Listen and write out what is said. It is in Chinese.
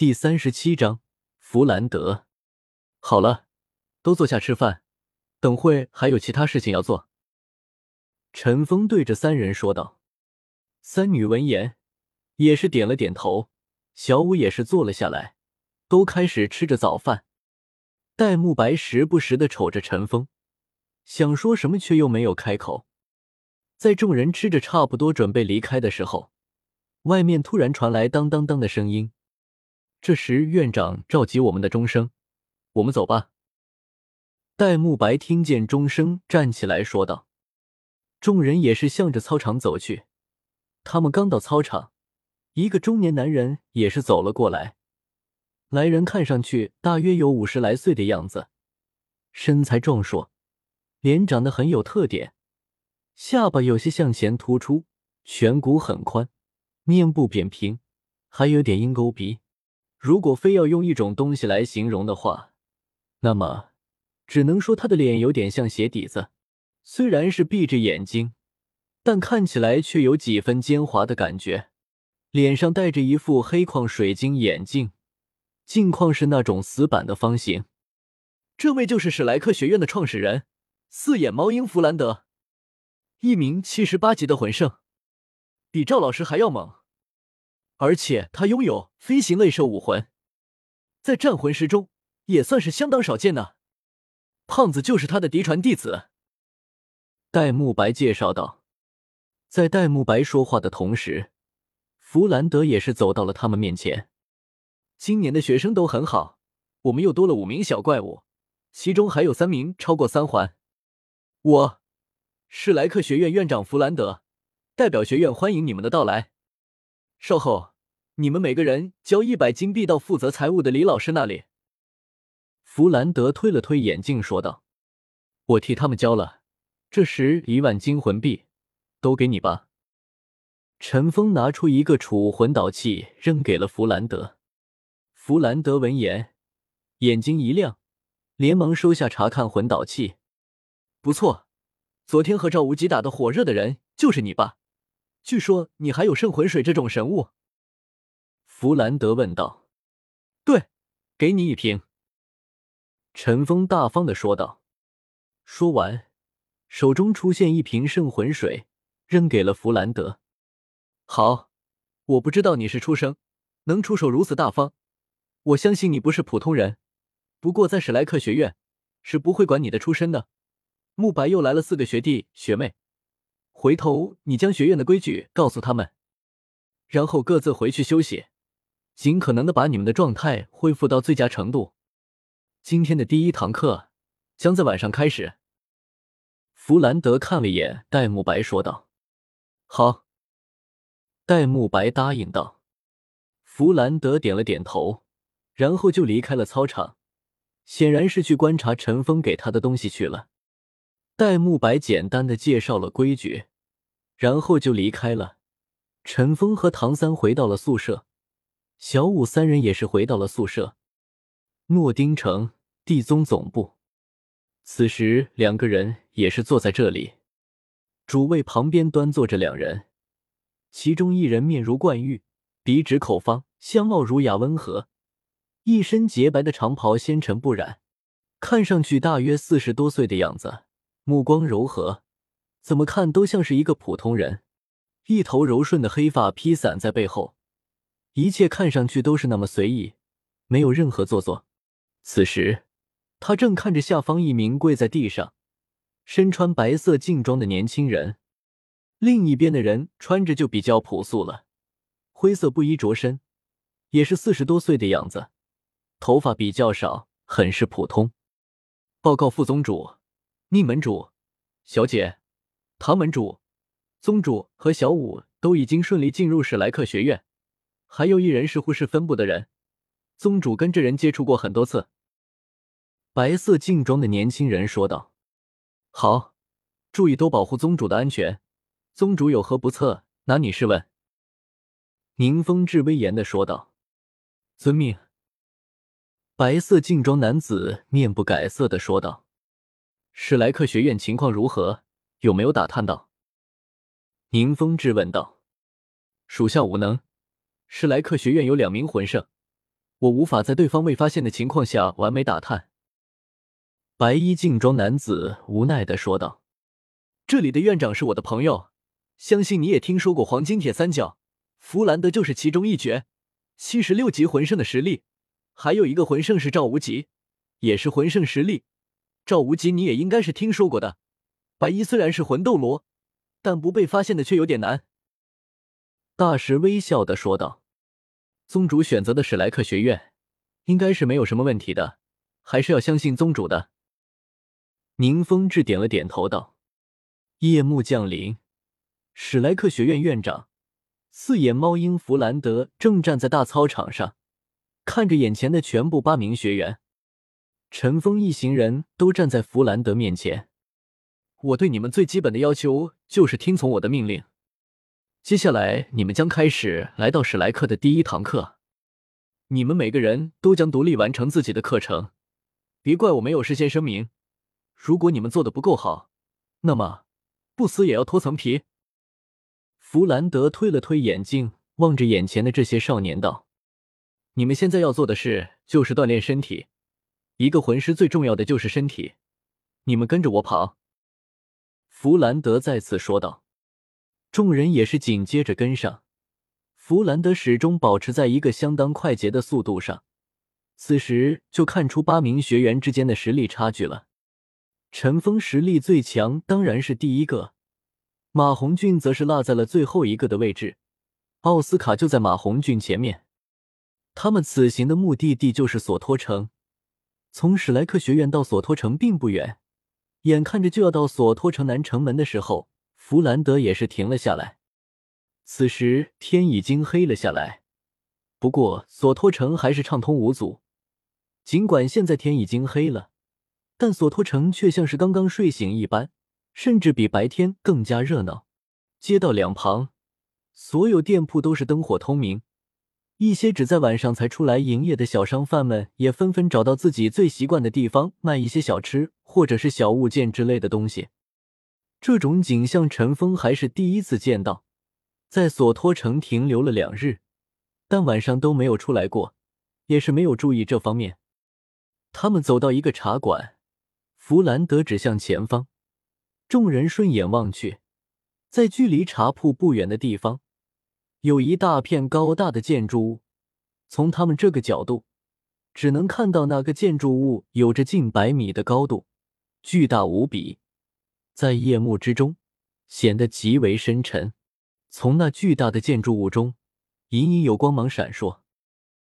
第三十七章弗兰德。好了，都坐下吃饭，等会还有其他事情要做。陈峰对着三人说道。三女闻言，也是点了点头。小五也是坐了下来，都开始吃着早饭。戴沐白时不时的瞅着陈峰，想说什么，却又没有开口。在众人吃着差不多准备离开的时候，外面突然传来当当当的声音。这时，院长召集我们的钟声，我们走吧。戴沐白听见钟声，站起来说道。众人也是向着操场走去。他们刚到操场，一个中年男人也是走了过来。来人看上去大约有五十来岁的样子，身材壮硕，脸长得很有特点，下巴有些向前突出，颧骨很宽，面部扁平，还有点鹰钩鼻。如果非要用一种东西来形容的话，那么只能说他的脸有点像鞋底子。虽然是闭着眼睛，但看起来却有几分奸猾的感觉。脸上戴着一副黑框水晶眼镜，镜框是那种死板的方形。这位就是史莱克学院的创始人，四眼猫鹰弗兰德，一名七十八级的魂圣，比赵老师还要猛。而且他拥有飞行类兽武魂，在战魂师中也算是相当少见的。胖子就是他的嫡传弟子。戴沐白介绍道。在戴沐白说话的同时，弗兰德也是走到了他们面前。今年的学生都很好，我们又多了五名小怪物，其中还有三名超过三环。我，是莱克学院院长弗兰德，代表学院欢迎你们的到来。售后。你们每个人交一百金币到负责财务的李老师那里。弗兰德推了推眼镜，说道：“我替他们交了，这十一万金魂币都给你吧。”陈峰拿出一个储物魂导器，扔给了弗兰德。弗兰德闻言，眼睛一亮，连忙收下查看魂导器。不错，昨天和赵无极打的火热的人就是你吧？据说你还有圣魂水这种神物。弗兰德问道：“对，给你一瓶。”陈峰大方的说道。说完，手中出现一瓶圣魂水，扔给了弗兰德。好，我不知道你是出生能出手如此大方，我相信你不是普通人。不过在史莱克学院是不会管你的出身的。慕白又来了四个学弟学妹，回头你将学院的规矩告诉他们，然后各自回去休息。尽可能的把你们的状态恢复到最佳程度。今天的第一堂课将在晚上开始。弗兰德看了一眼戴沐白，说道：“好。”戴沐白答应道。弗兰德点了点头，然后就离开了操场，显然是去观察陈峰给他的东西去了。戴沐白简单的介绍了规矩，然后就离开了。陈峰和唐三回到了宿舍。小五三人也是回到了宿舍，诺丁城地宗总部。此时，两个人也是坐在这里，主位旁边端坐着两人，其中一人面如冠玉，鼻直口方，相貌儒雅温和，一身洁白的长袍，纤尘不染，看上去大约四十多岁的样子，目光柔和，怎么看都像是一个普通人。一头柔顺的黑发披散在背后。一切看上去都是那么随意，没有任何做作。此时，他正看着下方一名跪在地上、身穿白色劲装的年轻人。另一边的人穿着就比较朴素了，灰色布衣着身，也是四十多岁的样子，头发比较少，很是普通。报告副宗主、宁门主、小姐、唐门主、宗主和小五都已经顺利进入史莱克学院。还有一人是护士分部的人，宗主跟这人接触过很多次。白色劲装的年轻人说道：“好，注意多保护宗主的安全。宗主有何不测，拿你试问。”宁风致威严的说道：“遵命。”白色劲装男子面不改色的说道：“史莱克学院情况如何？有没有打探到？”宁风致问道：“属下无能。”史莱克学院有两名魂圣，我无法在对方未发现的情况下完美打探。白衣劲装男子无奈的说道：“这里的院长是我的朋友，相信你也听说过黄金铁三角，弗兰德就是其中一绝，七十六级魂圣的实力。还有一个魂圣是赵无极，也是魂圣实力。赵无极你也应该是听说过的。白衣虽然是魂斗罗，但不被发现的却有点难。”大石微笑的说道：“宗主选择的史莱克学院，应该是没有什么问题的，还是要相信宗主的。”宁风致点了点头，道：“夜幕降临，史莱克学院院长四眼猫鹰弗兰德正站在大操场上，看着眼前的全部八名学员。陈峰一行人都站在弗兰德面前。我对你们最基本的要求就是听从我的命令。接下来，你们将开始来到史莱克的第一堂课。你们每个人都将独立完成自己的课程，别怪我没有事先声明。”如果你们做的不够好，那么不死也要脱层皮。弗兰德推了推眼镜，望着眼前的这些少年道：“你们现在要做的事就是锻炼身体。一个魂师最重要的就是身体。你们跟着我跑。”弗兰德再次说道。众人也是紧接着跟上。弗兰德始终保持在一个相当快捷的速度上，此时就看出八名学员之间的实力差距了。陈峰实力最强，当然是第一个。马红俊则是落在了最后一个的位置。奥斯卡就在马红俊前面。他们此行的目的地就是索托城。从史莱克学院到索托城并不远，眼看着就要到索托城南城门的时候，弗兰德也是停了下来。此时天已经黑了下来，不过索托城还是畅通无阻。尽管现在天已经黑了。但索托城却像是刚刚睡醒一般，甚至比白天更加热闹。街道两旁，所有店铺都是灯火通明。一些只在晚上才出来营业的小商贩们，也纷纷找到自己最习惯的地方卖一些小吃或者是小物件之类的东西。这种景象，陈峰还是第一次见到。在索托城停留了两日，但晚上都没有出来过，也是没有注意这方面。他们走到一个茶馆。弗兰德指向前方，众人顺眼望去，在距离茶铺不远的地方，有一大片高大的建筑物。从他们这个角度，只能看到那个建筑物有着近百米的高度，巨大无比，在夜幕之中显得极为深沉。从那巨大的建筑物中，隐隐有光芒闪烁。